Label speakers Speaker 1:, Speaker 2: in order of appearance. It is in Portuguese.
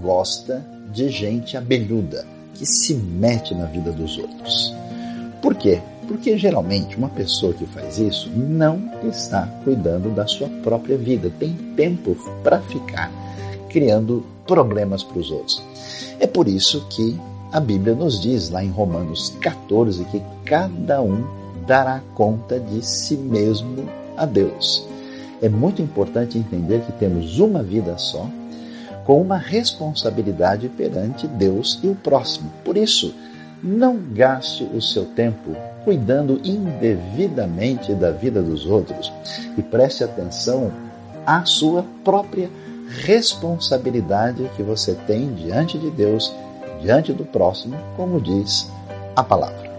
Speaker 1: gosta de gente abelhuda, que se mete na vida dos outros. Por quê? Porque geralmente uma pessoa que faz isso não está cuidando da sua própria vida, tem tempo para ficar criando problemas para os outros. É por isso que a Bíblia nos diz lá em Romanos 14 que cada um dará conta de si mesmo a Deus. É muito importante entender que temos uma vida só, com uma responsabilidade perante Deus e o próximo. Por isso, não gaste o seu tempo cuidando indevidamente da vida dos outros e preste atenção à sua própria responsabilidade que você tem diante de Deus, diante do próximo, como diz a palavra.